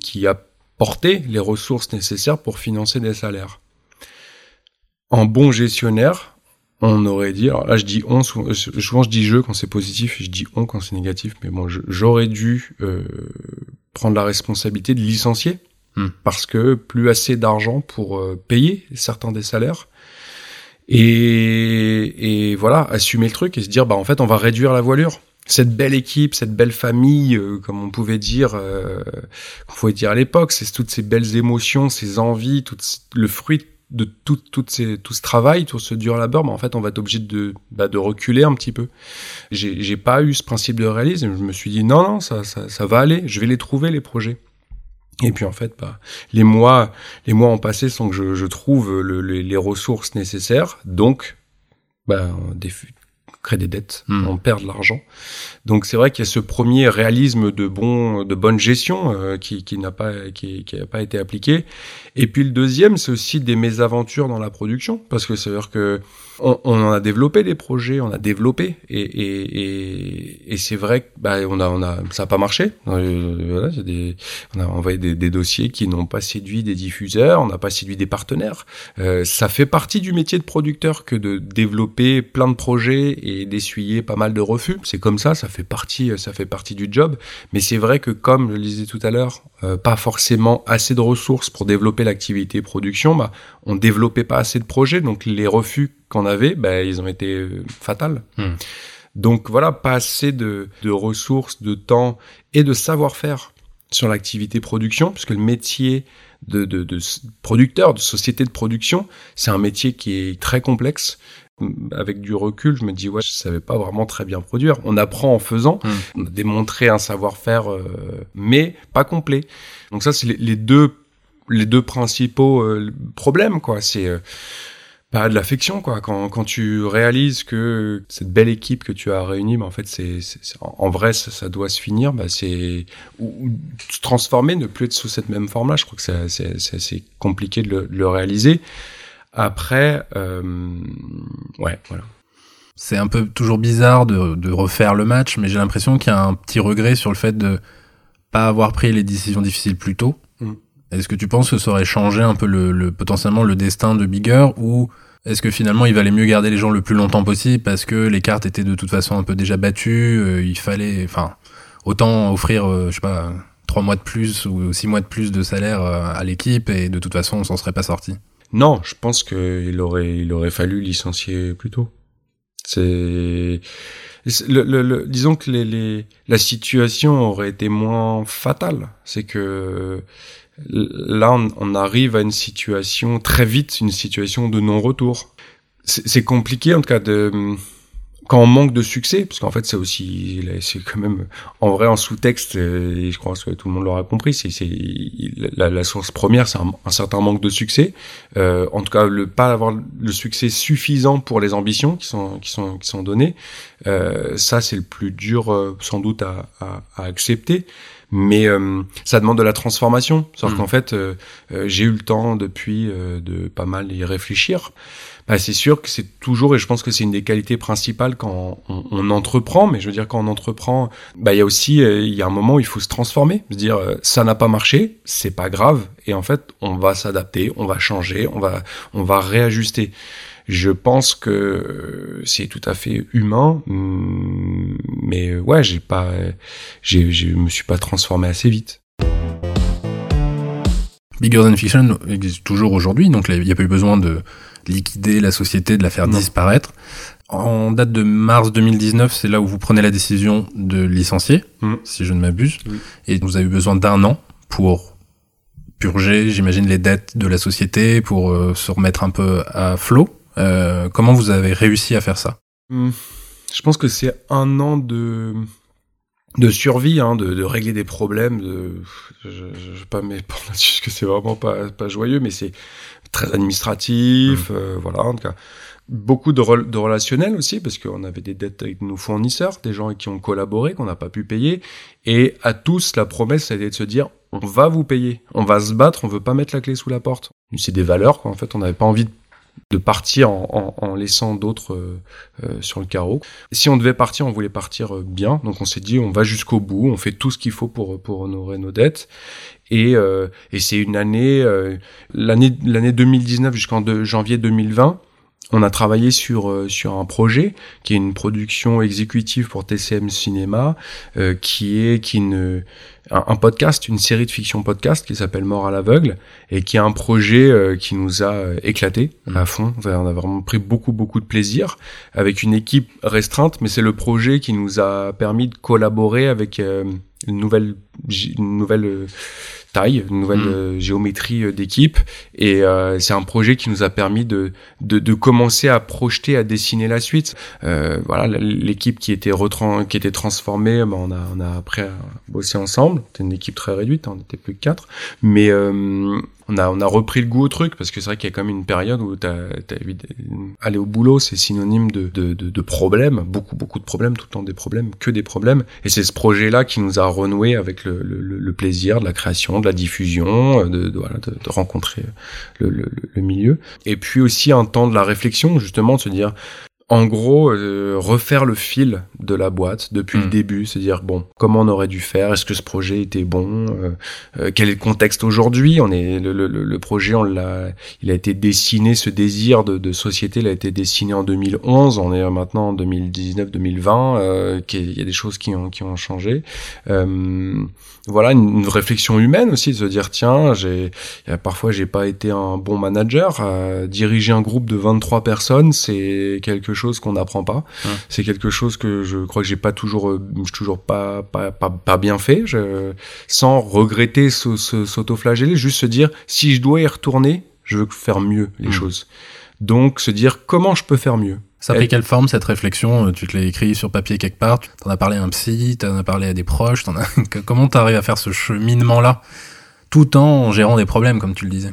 Speaker 2: qui apportaient les ressources nécessaires pour financer des salaires. En bon gestionnaire, on aurait dit, alors là je dis on, souvent je dis je quand c'est positif et je dis on quand c'est négatif, mais bon, j'aurais dû euh, prendre la responsabilité de licencier Hmm. parce que plus assez d'argent pour euh, payer certains des salaires. Et, et, voilà, assumer le truc et se dire, bah en fait, on va réduire la voilure. Cette belle équipe, cette belle famille, euh, comme on pouvait dire, euh, qu'on pouvait dire à l'époque, c'est toutes ces belles émotions, ces envies, tout le fruit de tout, tout, ce travail, tout ce dur labeur, bah en fait, on va être obligé de, bah, reculer un petit peu. J'ai pas eu ce principe de réalisme. Je me suis dit, non, non, ça, va aller. Je vais les trouver, les projets. Et puis en fait, bah, les mois, les mois ont passé sans que je, trouve le, les ressources nécessaires. Donc, bah, des, crée des dettes, hmm. on perd de l'argent. Donc c'est vrai qu'il y a ce premier réalisme de bon, de bonne gestion euh, qui, qui n'a pas, qui, qui a pas été appliqué. Et puis le deuxième, c'est aussi des mésaventures dans la production, parce que c'est à dire que on, on, a développé des projets, on a développé, et, et, et, c'est vrai que bah, on a, on a, ça n'a pas marché. Euh, on a envoyé des, des dossiers qui n'ont pas séduit des diffuseurs, on n'a pas séduit des partenaires. Euh, ça fait partie du métier de producteur que de développer plein de projets et d'essuyer pas mal de refus. C'est comme ça, ça fait partie, ça fait partie du job. Mais c'est vrai que comme je le disais tout à l'heure, euh, pas forcément assez de ressources pour développer l'activité production, bah, on développait pas assez de projets, donc les refus qu'on avait, bah, ils ont été euh, fatals. Hmm. Donc voilà, pas assez de, de ressources, de temps et de savoir-faire sur l'activité production, puisque le métier de, de, de, producteur, de société de production, c'est un métier qui est très complexe avec du recul, je me dis ouais, je savais pas vraiment très bien produire. On apprend en faisant, hmm. on a démontré un savoir-faire, euh, mais pas complet. Donc ça, c'est les, deux les deux principaux euh, problèmes quoi. C'est euh, pas de l'affection quoi. Quand, quand tu réalises que cette belle équipe que tu as réunie, bah, en fait c'est en vrai ça, ça, doit se finir. Bah c'est ou, se transformer, ne plus être sous cette même forme là. Je crois que c'est assez compliqué de le, de le réaliser. Après, euh, ouais, voilà.
Speaker 1: C'est un peu toujours bizarre de, de refaire le match, mais j'ai l'impression qu'il y a un petit regret sur le fait de pas avoir pris les décisions difficiles plus tôt. Est-ce que tu penses que ça aurait changé un peu le, le potentiellement le destin de Bigger ou est-ce que finalement il valait mieux garder les gens le plus longtemps possible parce que les cartes étaient de toute façon un peu déjà battues, euh, il fallait, enfin, autant offrir, euh, je sais pas, trois mois de plus ou six mois de plus de salaire euh, à l'équipe et de toute façon on s'en serait pas sorti.
Speaker 2: Non, je pense qu'il aurait, il aurait fallu licencier plus tôt. C'est, le, le, disons que les, les, la situation aurait été moins fatale. C'est que là, on, on, arrive à une situation très vite, une situation de non-retour. C'est compliqué en tout cas de quand on manque de succès, parce qu'en fait c'est aussi, c'est quand même en vrai en sous-texte, et je crois que tout le monde l'aura compris, c'est la, la, source première, c'est un, certain manque de succès. Euh, en tout cas, le pas avoir le succès suffisant pour les ambitions qui sont qui sont qui sont données, euh, ça c'est le plus dur euh, sans doute à, à, à accepter mais euh, ça demande de la transformation. Sauf mmh. qu'en fait, euh, euh, j'ai eu le temps depuis de pas mal y réfléchir bah, c'est sûr que c'est toujours, et je pense que c'est une des qualités principales quand on, on, entreprend, mais je veux dire quand on entreprend, bah il y a aussi, euh, il y a un moment où il faut se transformer, se dire euh, ça n'a pas marché, c'est pas grave, et en fait on va s'adapter, on va changer, on va, on va réajuster. Je pense que c'est tout à fait humain, mm, mais ouais, j'ai pas, j'ai, je me suis pas transformé assez vite.
Speaker 1: Bigger Than Fiction existe toujours aujourd'hui, donc il n'y a pas eu besoin de liquider la société, de la faire disparaître. En date de mars 2019, c'est là où vous prenez la décision de licencier, mm. si je ne m'abuse, et vous avez besoin d'un an pour purger, j'imagine, les dettes de la société, pour euh, se remettre un peu à flot. Euh, comment vous avez réussi à faire ça
Speaker 2: mm. Je pense que c'est un an de de survie, hein, de, de, régler des problèmes. De, je, je vais pas m'épandre [laughs] là-dessus parce que c'est vraiment pas, pas joyeux, mais c'est très administratif, mmh. euh, voilà, en tout cas. Beaucoup de, de relationnel aussi, parce qu'on avait des dettes avec nos fournisseurs, des gens qui ont collaboré, qu'on n'a pas pu payer. Et à tous, la promesse, ça a été de se dire, on va vous payer, on va se battre, on veut pas mettre la clé sous la porte. C'est des valeurs, quoi. En fait, on n'avait pas envie de de partir en, en, en laissant d'autres euh, euh, sur le carreau. si on devait partir, on voulait partir euh, bien, donc on s'est dit on va jusqu'au bout, on fait tout ce qu'il faut pour pour honorer nos dettes. Et, et c'est une année, l'année l'année 2019 jusqu'en janvier 2020 on a travaillé sur euh, sur un projet qui est une production exécutive pour TCM Cinéma, euh, qui est qui une un, podcast, une série de fiction podcast qui s'appelle Mort à l'aveugle et qui est un projet euh, qui nous a éclaté mmh. à fond. on a vraiment pris beaucoup beaucoup de plaisir avec une équipe restreinte, mais c'est le projet qui nous a permis de collaborer avec une nouvelle une nouvelle taille, une nouvelle mm. euh, géométrie euh, d'équipe. Et euh, c'est un projet qui nous a permis de, de, de, commencer à projeter, à dessiner la suite. voilà, l'équipe qui était retran qui était transformée, ben on a on a après bossé ensemble. C'était une équipe très réduite, hein, on était plus que quatre. Mais on a, on a repris le goût au truc parce que c'est vrai qu'il y a quand même une période où t'as, t'as aller au boulot, c'est synonyme de, de, de, de, problèmes, beaucoup, beaucoup de problèmes, tout le temps des problèmes, que des problèmes. Et c'est ce projet-là qui nous a renoué avec le, le, le plaisir de la création, de la diffusion, de, de, voilà, de, rencontrer le, le, milieu. Et puis aussi un temps de la réflexion, justement, de se dire, en gros, euh, refaire le fil de la boîte depuis le hmm. début, se dire bon, comment on aurait dû faire? Est-ce que ce projet était bon? Euh, euh, Quel est le contexte aujourd'hui? On est le, le, le, projet, on l'a, il a été dessiné, ce désir de, de, société, il a été dessiné en 2011. On est maintenant en 2019-2020. il y a des choses qui ont qui ont changé. voilà, une, réflexion humaine aussi, de se dire tiens, j'ai parfois j'ai pas été un bon manager. diriger un groupe de 23 personnes, c'est quelque chose chose qu'on n'apprend pas. C'est quelque chose que je crois que j'ai pas toujours, euh, toujours pas, pas, pas, bien fait. Je, sans regretter s'autoflageller, juste se dire si je dois y retourner, je veux faire mieux les hmm. choses. Donc se dire comment je peux faire mieux?
Speaker 1: Ça pris quelle forme cette réflexion? Euh, Tu te l'as écrit sur papier quelque part Tu en as parlé à un psy Tu en as parlé à des proches en as... [laughs] Comment tu arrives à faire ce cheminement-là? Tout en gérant des problèmes, comme tu le disais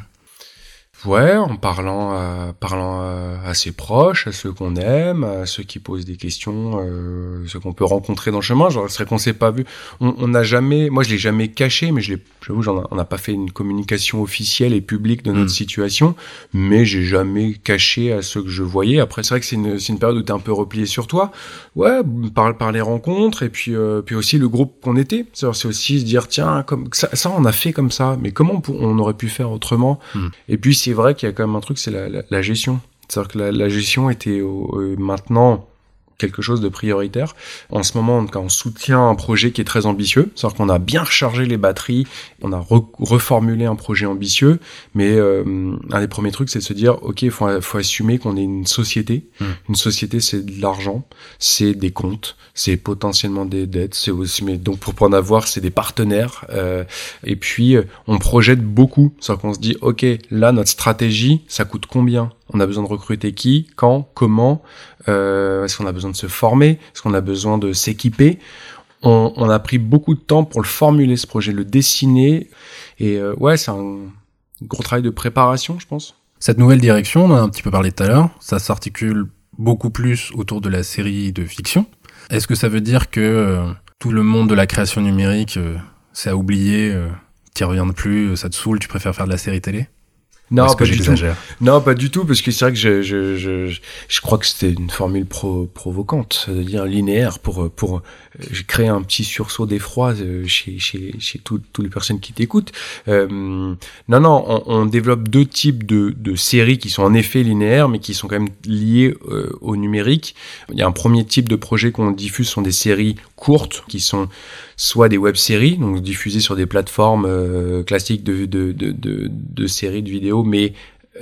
Speaker 2: Ouais, en parlant, à, parlant à, ses proches, à ceux qu'on aime, à ceux qui posent des questions, euh, ceux qu'on peut rencontrer dans le chemin. Genre, c'est vrai qu'on s'est pas vu. On n'a jamais, moi je l'ai jamais caché, mais je l'ai, j'avoue, on n'a pas fait une communication officielle et publique de notre mm. situation, mais j'ai jamais caché à ceux que je voyais. Après, c'est vrai que c'est une, une période où t'es un peu replié sur toi. Ouais, par, par les rencontres et puis, euh, puis aussi le groupe qu'on était. C'est aussi se dire, tiens, comme ça, ça, on a fait comme ça, mais comment on, aurait pu faire autrement? Mm. Et puis c'est vrai qu'il y a quand même un truc, c'est la, gestion. C'est-à-dire que la, gestion était euh, maintenant quelque chose de prioritaire. En ce moment, quand on soutient un projet qui est très ambitieux, c'est-à-dire qu'on a bien rechargé les batteries, on a reformulé un projet ambitieux, mais euh, un des premiers trucs, c'est de se dire, ok, il faut, faut, assumer qu'on est une société. Mmh. Une société, c'est de l'argent, c'est des comptes, c'est potentiellement des dettes, c'est aussi, mais donc pour en avoir, c'est des partenaires. Euh, et puis, on projette beaucoup, c'est-à-dire qu'on se dit, ok, là, notre stratégie, ça coûte combien? On a besoin de recruter qui, quand, comment, euh, est-ce qu'on a besoin de se former, est-ce qu'on a besoin de s'équiper? On, a pris beaucoup de temps pour le formuler ce projet, le dessiner, et euh, ouais, c'est un gros travail de préparation, je pense.
Speaker 1: Cette nouvelle direction, on a un petit peu parlé tout à l'heure, ça s'articule beaucoup plus autour de la série de fiction. Est-ce que ça veut dire que euh, tout le monde de la création numérique, c'est à oublier, t'y reviens plus, ça te saoule, tu préfères faire de la série télé?
Speaker 2: Non, pas du tout. Non, pas du tout, parce que c'est vrai que je, je, je, je crois que c'était une formule pro, provocante, c'est-à-dire linéaire pour pour créé un petit sursaut d'effroi euh, chez chez chez toutes les personnes qui t'écoutent. Euh, non, non, on, on, développe deux types de de séries qui sont en effet linéaires, mais qui sont quand même liées euh, au numérique. Il y a un premier type de projet qu'on diffuse sont des séries courtes qui sont soit des web-séries, donc diffusées sur des plateformes euh, classiques de, de, de, de, de séries de vidéos, mais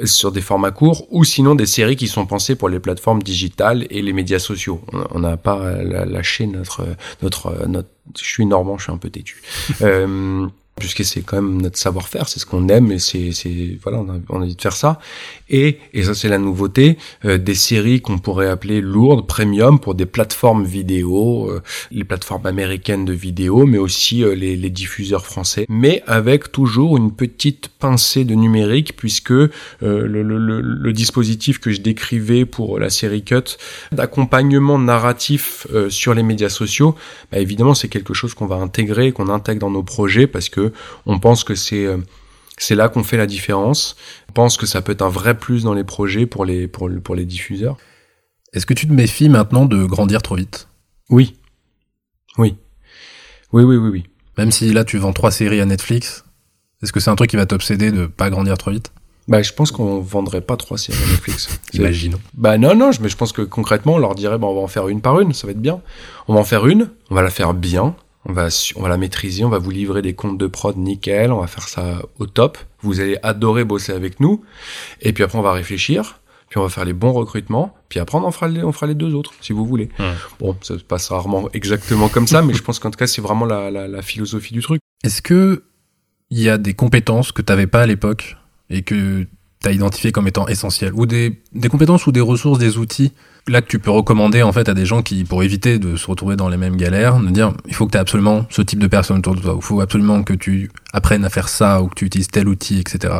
Speaker 2: sur des formats courts, ou sinon des séries qui sont pensées pour les plateformes digitales et les médias sociaux. On n'a pas lâché notre, notre, notre... Je suis normand, je suis un peu têtu. [laughs] euh, puisque c'est quand même notre savoir-faire, c'est ce qu'on aime et c'est, c'est voilà, on a, on a envie de faire ça. Et, et ça c'est la nouveauté, euh, des séries qu'on pourrait appeler lourdes, premium pour des plateformes vidéo, euh, les plateformes américaines de vidéo, mais aussi euh, les, les, diffuseurs français, mais avec toujours une petite pincée de numérique, puisque le, le, le, le, dispositif que je décrivais pour la série Cut d'accompagnement narratif sur les médias sociaux, bah, évidemment c'est quelque chose qu'on va intégrer, qu'on intègre dans nos projets, parce que on pense que c'est euh, c'est là qu'on fait la différence. On pense que ça peut être un vrai plus dans les projets pour les pour, pour les diffuseurs.
Speaker 1: Est-ce que tu te méfies maintenant de grandir trop vite?
Speaker 2: Oui. Oui. Oui, oui, oui, oui.
Speaker 1: Même si là tu vends trois séries à Netflix, est-ce que c'est un truc qui va t'obséder de pas grandir trop vite?
Speaker 2: Bah, je pense qu'on vendrait pas trois séries à Netflix. [laughs]
Speaker 1: Imaginons.
Speaker 2: Bah non, non, mais je pense que concrètement, on leur dirait, bah, on va en faire une par une, ça va être bien. On va en faire une, on va la faire bien, on va, on va la maîtriser, on va vous livrer des comptes de prod nickel, on va faire ça au top. Vous allez adorer bosser avec nous. Et puis après, on va réfléchir. Puis on va faire les bons recrutements. Puis après, on en fera les, on fera les deux autres, si vous voulez. Bon, ça se passe rarement exactement comme ça, [laughs] mais je pense qu'en tout cas, c'est vraiment la, la, la, philosophie du truc.
Speaker 1: Est-ce que il y a des compétences que tu n'avais pas à l'époque et que tu as identifié comme étant essentielles? Ou des, des compétences ou des ressources, des outils là que tu peux recommander en fait à des gens qui, pour éviter de se retrouver dans les mêmes galères, de dire il faut que tu aies absolument ce type de personne autour de toi, il faut absolument que tu apprennes à faire ça ou que tu utilises tel outil, etc.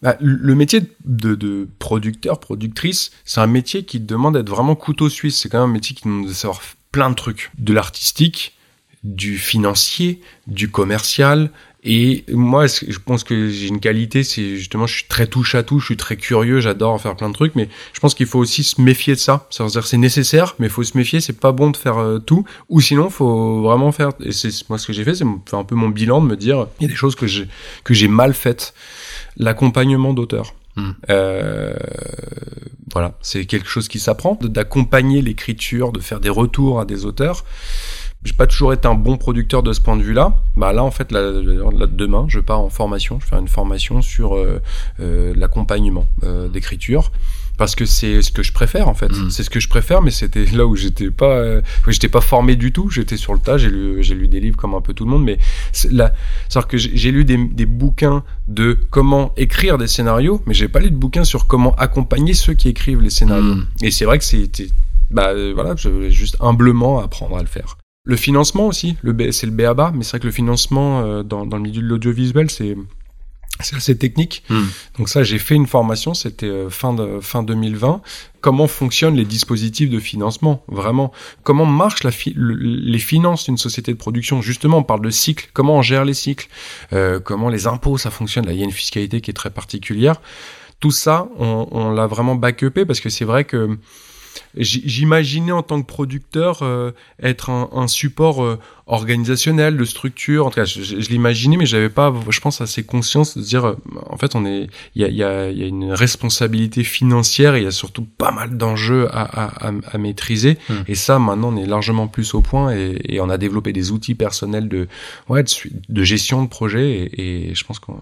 Speaker 2: Bah, le métier de, de, producteur, productrice, c'est un métier qui demande d'être vraiment couteau suisse. C'est quand même un métier qui demande de savoir plein de trucs. De l'artistique, du financier, du commercial, et moi, je pense que j'ai une qualité, c'est justement, je suis très touche à tout, je suis très curieux, j'adore en faire plein de trucs, mais je pense qu'il faut aussi se méfier de ça. C'est-à-dire, c'est nécessaire, mais il faut se méfier, c'est pas bon de faire euh, tout, ou sinon, faut vraiment faire. Et c'est moi ce que j'ai fait, c'est faire un peu mon bilan, de me dire, il y a des choses que j'ai que j'ai mal faites. L'accompagnement d'auteur. Hmm. Euh, voilà, c'est quelque chose qui s'apprend, d'accompagner l'écriture, de faire des retours à des auteurs j'ai pas toujours été un bon producteur de ce point de vue-là. Bah là, en fait, là, demain, je pars en formation. Je vais faire une formation sur euh, euh, l'accompagnement euh, d'écriture parce que c'est ce que je préfère en fait. Mm. C'est ce que je préfère, mais c'était [laughs] là où j'étais pas, euh, j'étais pas formé du tout. J'étais sur le tas. J'ai lu, j'ai lu des livres comme un peu tout le monde, mais là, c'est que j'ai lu des, des, bouquins de comment écrire des scénarios, mais j'ai pas lu de bouquins sur comment accompagner ceux qui écrivent les scénarios. Mm. Et c'est vrai que c'était, bah voilà, je voulais juste humblement apprendre à le faire. Le financement aussi, le c'est le BABA, mais c'est vrai que le financement euh, dans, dans le milieu de l'audiovisuel, c'est c'est assez technique. Hmm. Donc ça, j'ai fait une formation, c'était euh, fin de, fin 2020. Comment fonctionnent les dispositifs de financement, vraiment? Comment marchent la les finances d'une société de production? Justement, on parle de cycle. Comment on gère les cycles? Euh, Comment les impôts, ça fonctionne? Là, il y a une fiscalité qui est très particulière. Tout ça, on, on l'a vraiment back-upé parce que c'est vrai que J'imaginais en tant que producteur euh, être un, un support euh, organisationnel, de structure. En tout cas, je, l'imaginais, mais j'avais pas, je pense, assez conscience de dire, euh, en fait, on est, il y a, y, a, y a, une responsabilité financière et il y a surtout pas mal d'enjeux à, à, à, maîtriser. Hmm. Et ça, maintenant, on est largement plus au point et, et on a développé des outils personnels de, ouais, de, de gestion de projet et, et je pense qu'on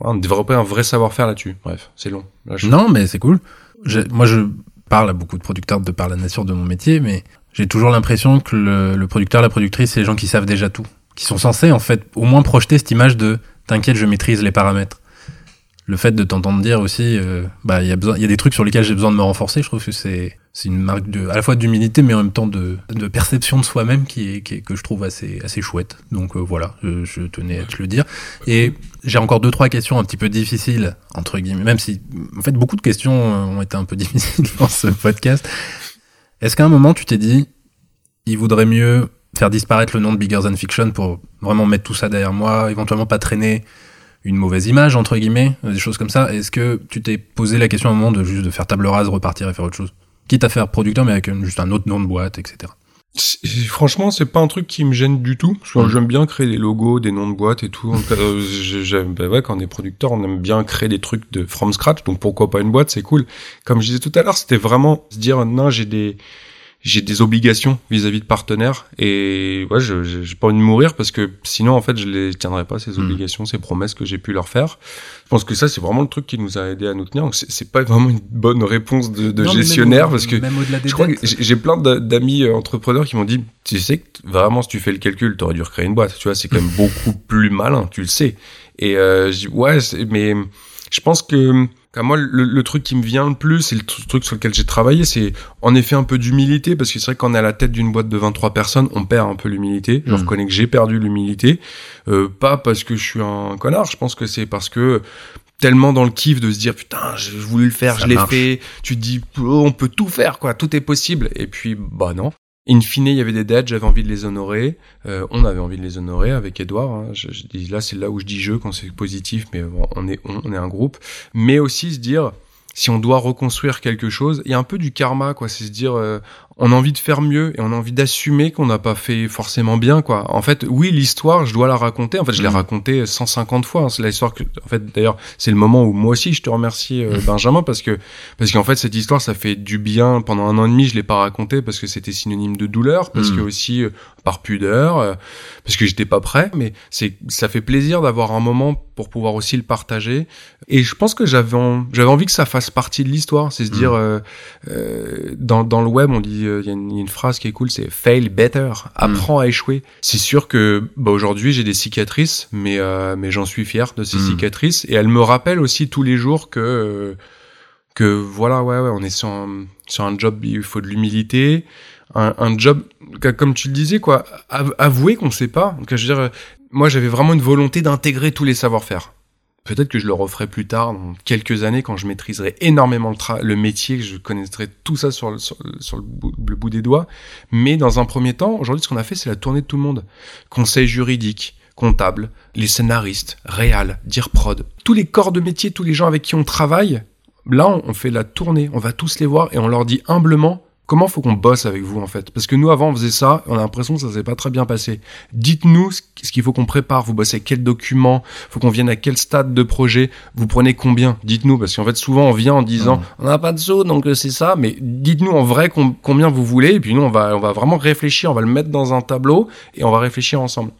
Speaker 2: on développer un vrai savoir-faire là-dessus. Bref, c'est long.
Speaker 1: Non, mais c'est cool. moi, je parle à beaucoup de producteurs de par la nature de mon métier, mais j'ai toujours l'impression que le, le, producteur, la productrice, c'est les gens qui savent déjà tout, qui sont censés en fait au moins projeter cette image de t'inquiète, je maîtrise les paramètres. Le fait de t'entendre dire aussi, euh, bah il y a besoin, il y a des trucs sur lesquels j'ai besoin de me renforcer. Je trouve que c'est c'est une marque de à la fois d'humilité, mais en même temps de, de perception de soi-même qui est, qui est, que je trouve assez assez chouette. Donc euh, voilà, je, tenais à te le dire. Et j'ai encore deux trois questions un petit peu difficiles entre guillemets, même si en fait beaucoup de questions ont été un peu [laughs] difficiles dans ce podcast. Est-ce qu'à un moment tu t'es dit, il vaudrait mieux faire disparaître le nom de Bigger Than Fiction pour vraiment mettre tout ça derrière moi, éventuellement pas traîner une mauvaise image entre guillemets, des choses comme ça. Est-ce que tu t'es posé la question à un moment de juste de faire table rase, repartir et faire autre chose, quitte à faire producteur mais avec juste un autre nom de boîte, etc.
Speaker 2: Franchement, c'est pas un truc qui me gêne du tout. Parce que mm. j'aime bien créer des logos, des noms de boîtes et tout. Euh, [laughs] j'aime, bah ouais, quand on est producteur, on aime bien créer des trucs de from scratch. Donc pourquoi pas une boîte, c'est cool. Comme je disais tout à l'heure, c'était vraiment se dire non, j'ai des j'ai des obligations vis-à-vis de partenaires et ouais, je j'ai pas envie de mourir parce que sinon en fait je les tiendrai pas ces
Speaker 1: Hmm.
Speaker 2: obligations, ces promesses que j'ai pu leur faire. Je pense que ça c'est vraiment le truc qui nous a aidé à nous tenir. Donc c'est pas vraiment une bonne réponse de, de
Speaker 1: Non, mais même
Speaker 2: gestionnaire parce que
Speaker 1: même au-delà des
Speaker 2: je crois
Speaker 1: dettes,
Speaker 2: que j'ai plein d'a- d'amis euh, entrepreneurs qui m'ont dit tu sais que vraiment si tu fais le calcul t'aurais dû recréer une boîte tu vois c'est quand même [laughs] beaucoup plus malin tu le sais et euh, je dis ouais mais je pense que qu'à moi le, le truc qui me vient le plus et le tr- truc sur lequel j'ai travaillé c'est en effet un peu d'humilité parce que c'est vrai qu'on est à la tête d'une boîte de 23 personnes on perd un peu l'humilité. Je
Speaker 1: Mhm.
Speaker 2: reconnais que j'ai perdu l'humilité. Euh, pas parce que je suis un connard je pense que c'est parce que tellement dans le kiff de se dire putain j'ai voulu le faire
Speaker 1: Ça
Speaker 2: je l'ai fait. Tu te dis oh, on peut tout faire quoi. Tout est possible. Et puis bah non In fine, il y avait des dettes, j'avais envie de les honorer. Euh, on avait envie de les honorer avec Edouard. hein. Je, je dis là, c'est là où je dis je quand c'est positif, mais bon, on est on, on est un groupe. Mais aussi se dire, si on doit reconstruire quelque chose, il y a un peu du karma, quoi. C'est se dire, euh, on a envie de faire mieux et on a envie d'assumer qu'on n'a pas fait forcément bien, quoi. En fait, oui, l'histoire, je dois la raconter. En fait, je l'ai
Speaker 1: Mhm.
Speaker 2: racontée 150 fois. hein. C'est l'histoire que, en fait, d'ailleurs, c'est le moment où moi aussi je te remercie, euh, Benjamin, parce que parce qu'en fait, cette histoire, ça fait du bien. Pendant un an et demi, je l'ai pas racontée parce que c'était synonyme de douleur, parce
Speaker 1: Mhm.
Speaker 2: que aussi euh, par pudeur, euh, parce que j'étais pas prêt. Mais c'est, ça fait plaisir d'avoir un moment pour pouvoir aussi le partager. Et je pense que j'avais, en- j'avais envie que ça fasse partie de l'histoire. C'est se
Speaker 1: Mhm.
Speaker 2: dire, euh, euh, dans dans le web, on dit, euh, il y, a une- il y a une phrase qui est cool, c'est fail better, apprends à échouer. C'est sûr que bah, aujourd'hui j'ai des cicatrices, mais euh, mais j'en suis fier de ces
Speaker 1: Mhm.
Speaker 2: cicatrices et elles me rappellent aussi tous les jours que que voilà ouais ouais on est sur un, sur un job il faut de l'humilité un, un job comme tu le disais quoi av- avouer qu'on sait pas que je veux dire moi j'avais vraiment une volonté d'intégrer tous les savoir-faire peut-être que je le referai plus tard dans quelques années quand je maîtriserai énormément le, métier que je connaîtrai tout ça sur le, bout, des doigts. Mais dans un premier temps aujourd'hui ce qu'on a fait c'est la tournée de tout le monde. Conseil juridique comptable, les scénaristes, réal, dire prod, tous les corps de métier, tous les gens avec qui on travaille, là on fait la tournée, on va tous les voir et on leur dit humblement comment faut qu'on bosse avec vous en fait? Parce que nous avant on faisait ça, on a l'impression que ça s'est pas très bien passé. Dites-nous ce qu'il faut qu'on prépare, vous bossez quel document, faut qu'on vienne à quel stade de projet, vous prenez combien, dites-nous parce qu'en fait souvent on vient en disant on n'a pas de sous donc euh, c'est ça, mais dites-nous en vrai com- combien vous voulez et puis nous on va on va vraiment réfléchir, on va le mettre dans un tableau et on va réfléchir ensemble.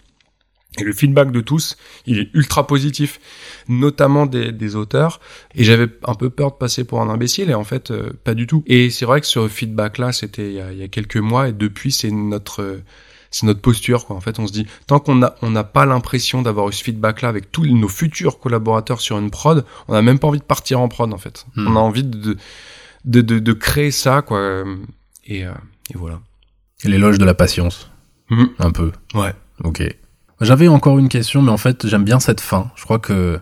Speaker 2: Et le feedback de tous, il est ultra positif, notamment des, des auteurs. Et j'avais un peu peur de passer pour un imbécile, et en fait, euh, pas du tout. Et c'est vrai que ce feedback-là, c'était il, y a- il y a quelques mois, et depuis, c'est notre, euh, c'est notre posture. Quoi. En fait, on se dit, tant qu'on n'a on n'a pas l'impression d'avoir eu ce feedback-là avec tous nos futurs collaborateurs sur une prod, on n'a même pas envie de partir en prod, en fait.
Speaker 1: Hmm.
Speaker 2: On a envie de, de, de, de créer ça, quoi. Et, euh, et voilà.
Speaker 1: L'éloge de la patience,
Speaker 2: Mhm.
Speaker 1: un peu.
Speaker 2: Ouais.
Speaker 1: Ok. J'avais encore une question, mais en fait, j'aime bien cette fin. Je crois que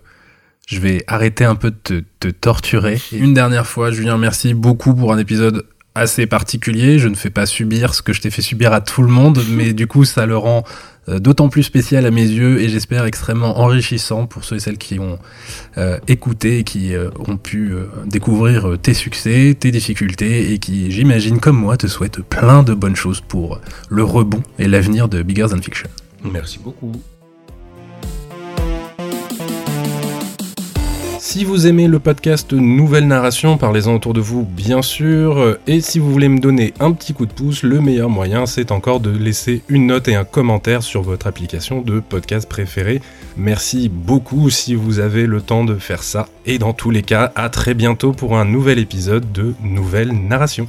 Speaker 1: je vais arrêter un peu de te, torturer. Une dernière fois, Julien, merci beaucoup pour un épisode assez particulier. Je ne fais pas subir ce que je t'ai fait subir à tout le monde, mais du coup, ça le rend euh, d'autant plus spécial à mes yeux et j'espère extrêmement enrichissant pour ceux et celles qui ont euh, écouté et qui euh, ont pu découvrir tes succès, tes difficultés et qui, j'imagine, comme moi, te souhaitent plein de bonnes choses pour le rebond et l'avenir de Bigger Than Fiction.
Speaker 2: Merci beaucoup.
Speaker 3: Si vous aimez le podcast Nouvelle Narration, parlez-en autour de vous, bien sûr. Et si vous voulez me donner un petit coup de pouce, le meilleur moyen, c'est encore de laisser une note et un commentaire sur votre application de podcast préférée. Merci beaucoup si vous avez le temps de faire ça. Et dans tous les cas, à très bientôt pour un nouvel épisode de Nouvelle Narration.